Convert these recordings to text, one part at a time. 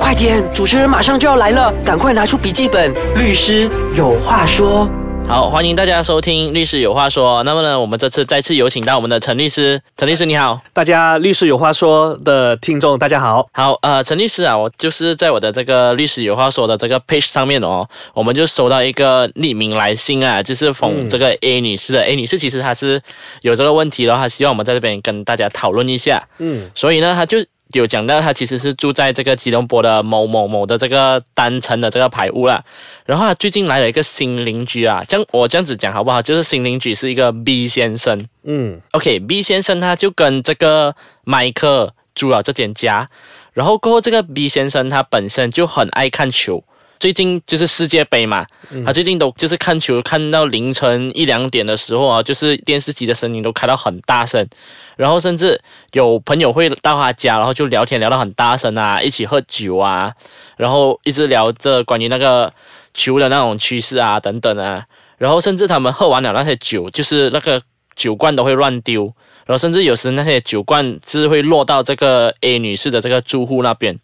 快点，主持人马上就要来了，赶快拿出笔记本。律师有话说。好，欢迎大家收听《律师有话说》。那么呢，我们这次再次有请到我们的陈律师。陈律师你好，大家律师有话说的听众大家好。好，呃，陈律师啊，我就是在我的这个律师有话说的这个 page 上面哦，我们就收到一个匿名来信啊，就是讽这个 A 女士的。A 女士其实她是有这个问题的话，希望我们在这边跟大家讨论一下。嗯，所以呢，她就。有讲到他其实是住在这个吉隆坡的某某某的这个单层的这个排屋啦，然后他最近来了一个新邻居啊，这样我这样子讲好不好？就是新邻居是一个 B 先生，嗯，OK，B 先生他就跟这个麦克租了这间家，然后过后这个 B 先生他本身就很爱看球。最近就是世界杯嘛，他最近都就是看球看到凌晨一两点的时候啊，就是电视机的声音都开到很大声，然后甚至有朋友会到他家，然后就聊天聊到很大声啊，一起喝酒啊，然后一直聊着关于那个球的那种趋势啊等等啊，然后甚至他们喝完了那些酒，就是那个酒罐都会乱丢，然后甚至有时那些酒罐是会落到这个 A 女士的这个住户那边。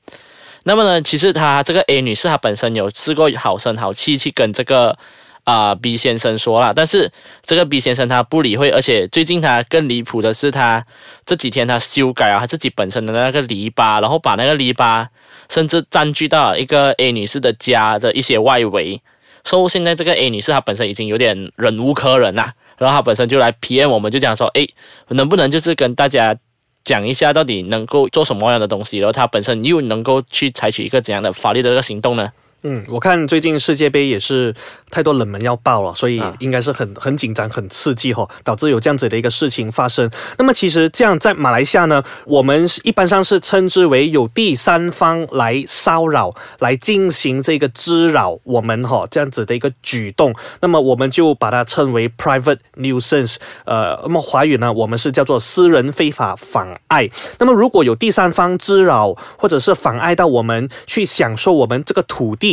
那么呢，其实她这个 A 女士她本身有试过好声好气去跟这个啊 B 先生说了，但是这个 B 先生他不理会，而且最近他更离谱的是，他这几天他修改啊他自己本身的那个篱笆，然后把那个篱笆甚至占据到了一个 A 女士的家的一些外围，所以现在这个 A 女士她本身已经有点忍无可忍啦，然后她本身就来 PM 我们就讲说，哎，能不能就是跟大家。讲一下到底能够做什么样的东西，然后他本身又能够去采取一个怎样的法律的这个行动呢？嗯，我看最近世界杯也是太多冷门要爆了，所以应该是很很紧张、很刺激哈，导致有这样子的一个事情发生。那么其实这样在马来西亚呢，我们一般上是称之为有第三方来骚扰、来进行这个滋扰我们哈这样子的一个举动，那么我们就把它称为 private nuisance。呃，那么华语呢，我们是叫做私人非法妨碍。那么如果有第三方滋扰或者是妨碍到我们去享受我们这个土地，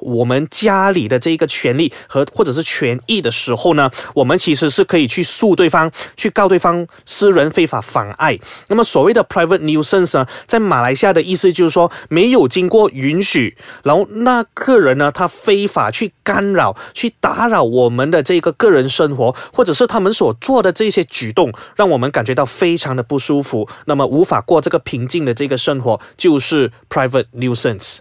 我们家里的这一个权利和或者是权益的时候呢，我们其实是可以去诉对方，去告对方私人非法妨碍。那么所谓的 private nuisance 呢，在马来西亚的意思就是说，没有经过允许，然后那个人呢，他非法去干扰、去打扰我们的这个个人生活，或者是他们所做的这些举动，让我们感觉到非常的不舒服，那么无法过这个平静的这个生活，就是 private nuisance。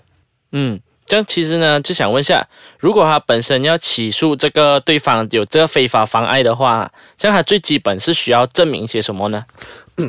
嗯。这样其实呢，就想问一下，如果他本身要起诉这个对方有这个非法妨碍的话，这样他最基本是需要证明些什么呢？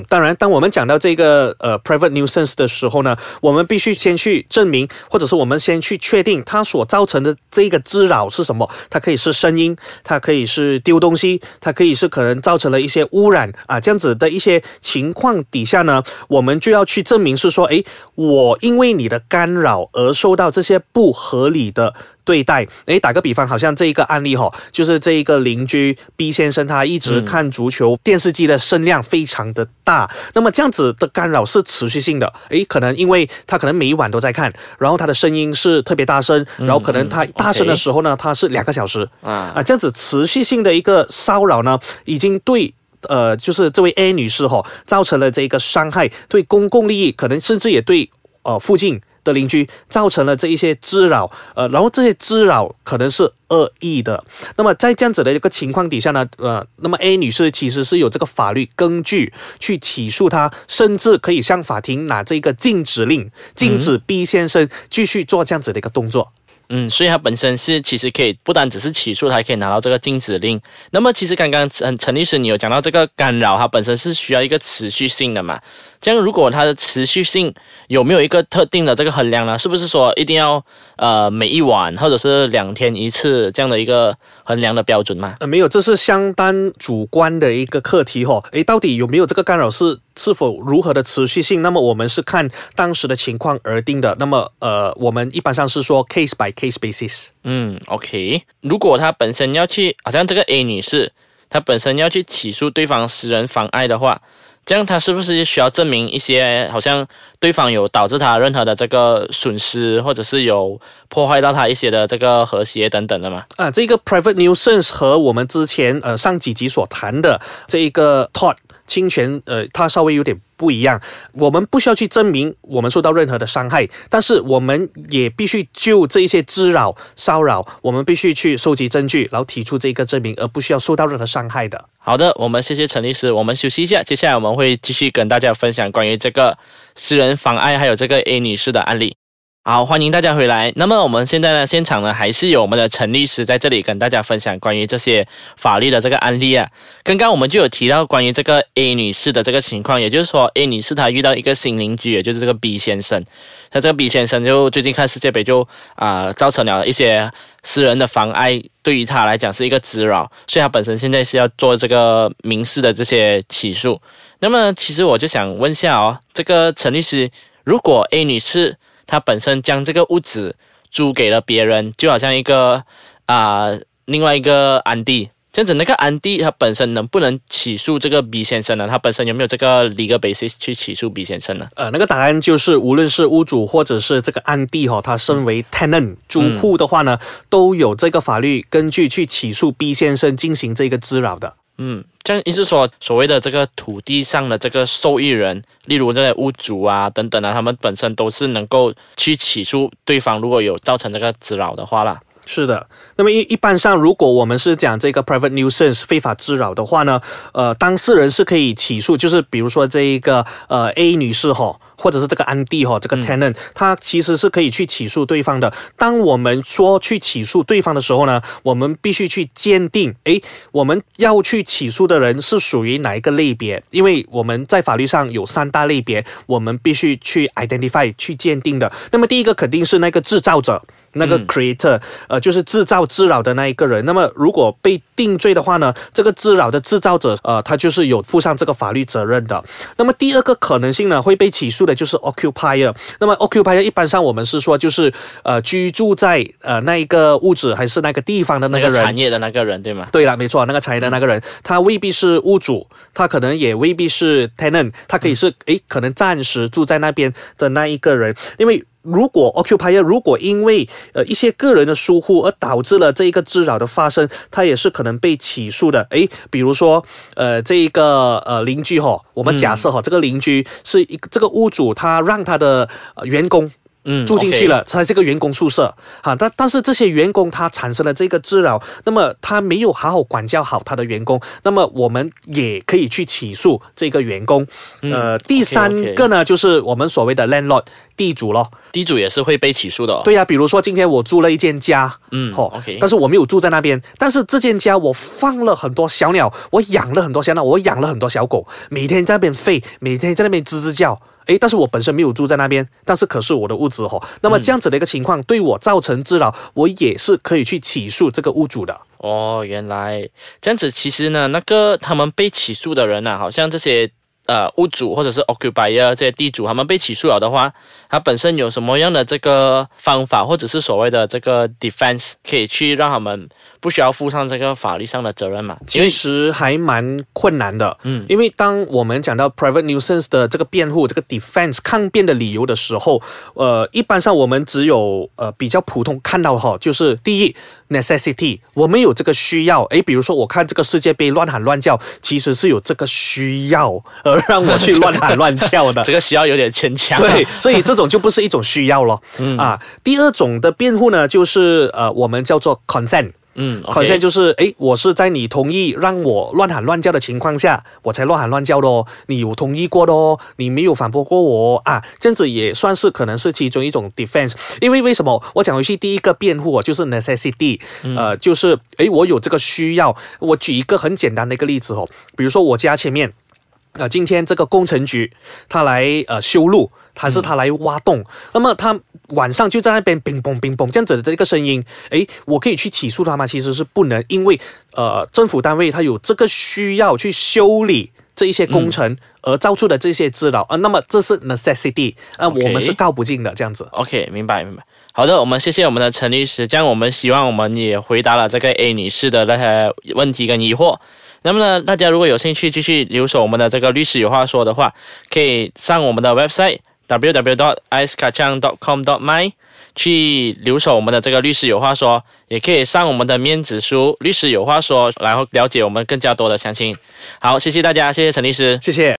当然，当我们讲到这个呃 private nuisance 的时候呢，我们必须先去证明，或者是我们先去确定它所造成的这个滋扰是什么。它可以是声音，它可以是丢东西，它可以是可能造成了一些污染啊，这样子的一些情况底下呢，我们就要去证明是说，诶，我因为你的干扰而受到这些不合理的。对待，诶，打个比方，好像这一个案例哈，就是这一个邻居 B 先生，他一直看足球，电视机的声量非常的大，那么这样子的干扰是持续性的，诶，可能因为他可能每一晚都在看，然后他的声音是特别大声，然后可能他大声的时候呢，他是两个小时，啊啊，这样子持续性的一个骚扰呢，已经对，呃，就是这位 A 女士哈，造成了这个伤害，对公共利益，可能甚至也对，呃，附近。邻居造成了这一些滋扰，呃，然后这些滋扰可能是恶意的。那么在这样子的一个情况底下呢，呃，那么 A 女士其实是有这个法律根据去起诉他，甚至可以向法庭拿这个禁止令，禁止 B 先生继续做这样子的一个动作。嗯，所以他本身是其实可以不单只是起诉，他还可以拿到这个禁止令。那么其实刚刚陈陈律师你有讲到这个干扰，它本身是需要一个持续性的嘛？这样如果它的持续性有没有一个特定的这个衡量呢？是不是说一定要呃每一晚或者是两天一次这样的一个衡量的标准吗？呃，没有，这是相当主观的一个课题哈。诶，到底有没有这个干扰是？是否如何的持续性？那么我们是看当时的情况而定的。那么呃，我们一般上是说 case by case basis。嗯，OK。如果他本身要去，好像这个 A 女士，她本身要去起诉对方私人妨碍的话，这样她是不是需要证明一些，好像对方有导致她任何的这个损失，或者是有破坏到她一些的这个和谐等等的嘛？啊，这个 private nuisance 和我们之前呃上几集所谈的这一个 tort。侵权，呃，它稍微有点不一样。我们不需要去证明我们受到任何的伤害，但是我们也必须就这一些滋扰、骚扰，我们必须去收集证据，然后提出这个证明，而不需要受到任何伤害的。好的，我们谢谢陈律师，我们休息一下，接下来我们会继续跟大家分享关于这个私人妨碍还有这个 A 女士的案例。好，欢迎大家回来。那么我们现在呢，现场呢还是有我们的陈律师在这里跟大家分享关于这些法律的这个案例啊。刚刚我们就有提到关于这个 A 女士的这个情况，也就是说 A 女士她遇到一个新邻居，也就是这个 B 先生。那这个 B 先生就最近看世界杯就啊造成了一些私人的妨碍，对于他来讲是一个滋扰，所以他本身现在是要做这个民事的这些起诉。那么其实我就想问下哦，这个陈律师，如果 A 女士他本身将这个屋子租给了别人，就好像一个啊，另外一个安迪这样子，那个安迪他本身能不能起诉这个 B 先生呢？他本身有没有这个 legal basis 去起诉 B 先生呢？呃，那个答案就是，无论是屋主或者是这个安迪哈，他身为 tenant 租户的话呢，都有这个法律根据去起诉 B 先生进行这个滋扰的。嗯，这样意思说，所谓的这个土地上的这个受益人，例如这些屋主啊等等啊，他们本身都是能够去起诉对方，如果有造成这个滋扰的话啦。是的，那么一一般上，如果我们是讲这个 private nuisance 非法滋扰的话呢，呃，当事人是可以起诉，就是比如说这一个呃 A 女士哈。或者是这个安迪哈，这个 tenant，他其实是可以去起诉对方的。当我们说去起诉对方的时候呢，我们必须去鉴定，诶，我们要去起诉的人是属于哪一个类别？因为我们在法律上有三大类别，我们必须去 identify 去鉴定的。那么第一个肯定是那个制造者。那个 creator，呃，就是制造滋扰的那一个人。那么，如果被定罪的话呢，这个滋扰的制造者，呃，他就是有负上这个法律责任的。那么，第二个可能性呢，会被起诉的就是 occupier。那么，occupier 一般上我们是说，就是呃，居住在呃那一个屋子还是那个地方的那个人，产业的那个人，对吗？对了，没错，那个产业的那个人，他未必是屋主，他可能也未必是 tenant，他可以是诶，可能暂时住在那边的那一个人，因为。如果 occupier 如果因为呃一些个人的疏忽而导致了这一个滋扰的发生，他也是可能被起诉的。诶，比如说呃这一个呃邻居哈，我们假设哈这个邻居是一个这个屋主，他让他的员工。嗯，住进去了，它这个员工宿舍，哈，但但是这些员工他产生了这个滋扰，那么他没有好好管教好他的员工，那么我们也可以去起诉这个员工。呃，第三个呢，就是我们所谓的 landlord 地主咯，地主也是会被起诉的。对呀，比如说今天我租了一间家，嗯，好，OK，但是我没有住在那边，但是这间家我放了很多小鸟，我养了很多小鸟，我养了很多小狗，每天在那边吠，每天在那边吱吱叫。诶，但是我本身没有住在那边，但是可是我的屋子哦，那么这样子的一个情况对我造成滋扰，我也是可以去起诉这个屋主的。哦，原来这样子，其实呢，那个他们被起诉的人呢，好像这些。呃，屋主或者是 occupier 这些地主，他们被起诉了的话，他本身有什么样的这个方法，或者是所谓的这个 defense，可以去让他们不需要负上这个法律上的责任嘛？其实还蛮困难的，嗯，因为当我们讲到 private nuisance 的这个辩护、这个 defense 抗辩的理由的时候，呃，一般上我们只有呃比较普通看到哈，就是第一 necessity，我们有这个需要，诶，比如说我看这个世界杯乱喊乱叫，其实是有这个需要，而让我去乱喊乱叫的，这个需要有点牵强。对，所以这种就不是一种需要了。嗯啊，第二种的辩护呢，就是呃，我们叫做 consent。嗯，consent 就是哎，我是在你同意让我乱喊乱叫的情况下，我才乱喊乱叫的哦。你有同意过的哦，你没有反驳过我啊，这样子也算是可能是其中一种 defense。因为为什么我讲回去第一个辩护哦，就是 necessity，呃，就是哎，我有这个需要。我举一个很简单的一个例子哦，比如说我家前面。呃，今天这个工程局他来呃修路，还是他来挖洞？那么他晚上就在那边乒嘣乒嘣这样子的这个声音，诶，我可以去起诉他吗？其实是不能，因为呃政府单位他有这个需要去修理这一些工程而造出的这些滋扰啊，那么这是 necessity 啊，我们是告不进的这样子。OK，明白明白。好的，我们谢谢我们的陈律师，这样我们希望我们也回答了这个 A 女士的那些问题跟疑惑。那么呢，大家如果有兴趣继续留守我们的这个律师有话说的话，可以上我们的 website www dot icekacang dot com dot my 去留守我们的这个律师有话说，也可以上我们的面子书律师有话说，然后了解我们更加多的详情。好，谢谢大家，谢谢陈律师。谢谢。